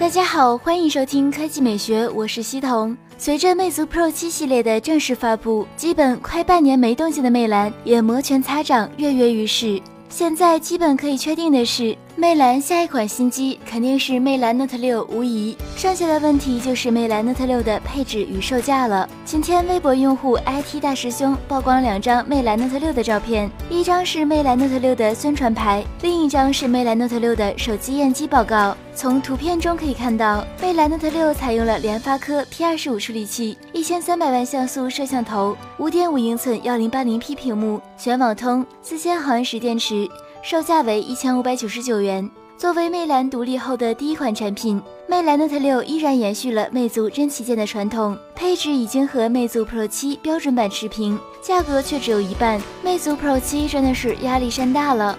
大家好，欢迎收听科技美学，我是西彤。随着魅族 Pro 七系列的正式发布，基本快半年没动静的魅蓝也摩拳擦掌，跃跃欲试。现在基本可以确定的是。魅蓝下一款新机肯定是魅蓝 Note 六，无疑。剩下的问题就是魅蓝 Note 六的配置与售价了。今天微博用户 IT 大师兄曝光两张魅蓝 Note 六的照片，一张是魅蓝 Note 六的宣传牌，另一张是魅蓝 Note 六的手机验机报告。从图片中可以看到，魅蓝 Note 六采用了联发科 P 二十五处理器，一千三百万像素摄像头，五点五英寸幺零八零 P 屏幕，全网通，四千毫安时电池。售价为一千五百九十九元。作为魅蓝独立后的第一款产品，魅蓝 Note 六依然延续了魅族真旗舰的传统，配置已经和魅族 Pro 七标准版持平，价格却只有一半。魅族 Pro 七真的是压力山大了。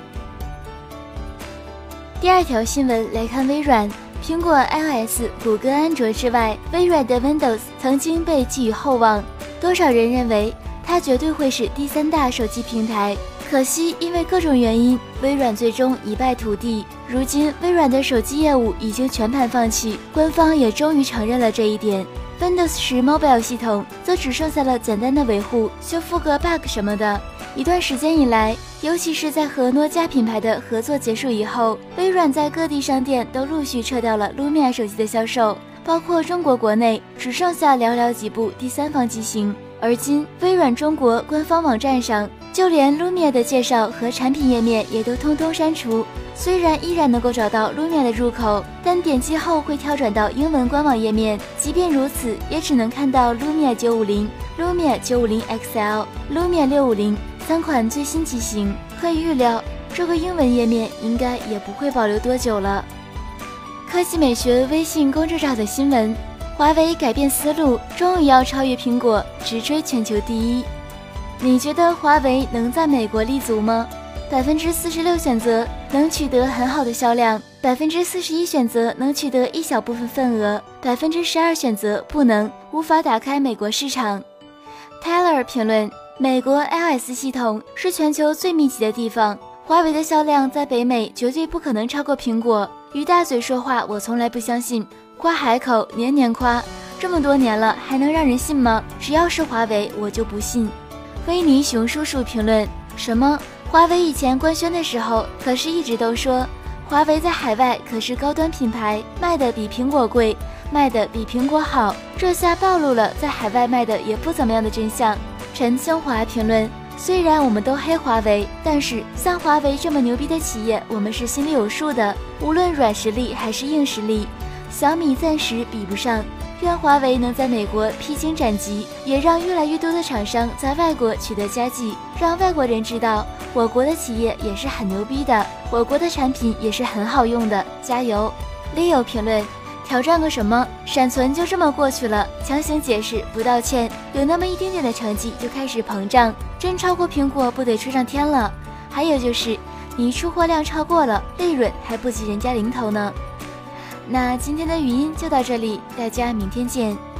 第二条新闻来看，微软、苹果 iOS、谷歌安卓之外，微软的 Windows 曾经被寄予厚望，多少人认为它绝对会是第三大手机平台。可惜，因为各种原因，微软最终一败涂地。如今，微软的手机业务已经全盘放弃，官方也终于承认了这一点。Windows 十 Mobile 系统则只剩下了简单的维护、修复个 bug 什么的。一段时间以来，尤其是在和诺基亚品牌的合作结束以后，微软在各地商店都陆续撤掉了 Lumia 手机的销售，包括中国国内只剩下寥寥几部第三方机型。而今，微软中国官方网站上。就连 Lumia 的介绍和产品页面也都通通删除。虽然依然能够找到 Lumia 的入口，但点击后会跳转到英文官网页面。即便如此，也只能看到 Lumia 950、Lumia 950 XL、Lumia 650三款最新机型。可以预料，这个英文页面应该也不会保留多久了。科技美学微信公众号的新闻：华为改变思路，终于要超越苹果，直追全球第一。你觉得华为能在美国立足吗？百分之四十六选择能取得很好的销量，百分之四十一选择能取得一小部分份额，百分之十二选择不能，无法打开美国市场。Taylor 评论：美国 iOS 系统是全球最密集的地方，华为的销量在北美绝对不可能超过苹果。与大嘴说话，我从来不相信，夸海口年年夸，这么多年了还能让人信吗？只要是华为，我就不信。维尼熊叔叔评论：什么？华为以前官宣的时候，可是一直都说华为在海外可是高端品牌，卖的比苹果贵，卖的比苹果好。这下暴露了在海外卖的也不怎么样的真相。陈清华评论：虽然我们都黑华为，但是像华为这么牛逼的企业，我们是心里有数的。无论软实力还是硬实力，小米暂时比不上。愿华为能在美国披荆斩棘，也让越来越多的厂商在外国取得佳绩，让外国人知道我国的企业也是很牛逼的，我国的产品也是很好用的。加油！Leo 评论：挑战个什么？闪存就这么过去了？强行解释不道歉，有那么一丁点的成绩就开始膨胀，真超过苹果不得吹上天了？还有就是你出货量超过了，利润还不及人家零头呢。那今天的语音就到这里，大家明天见。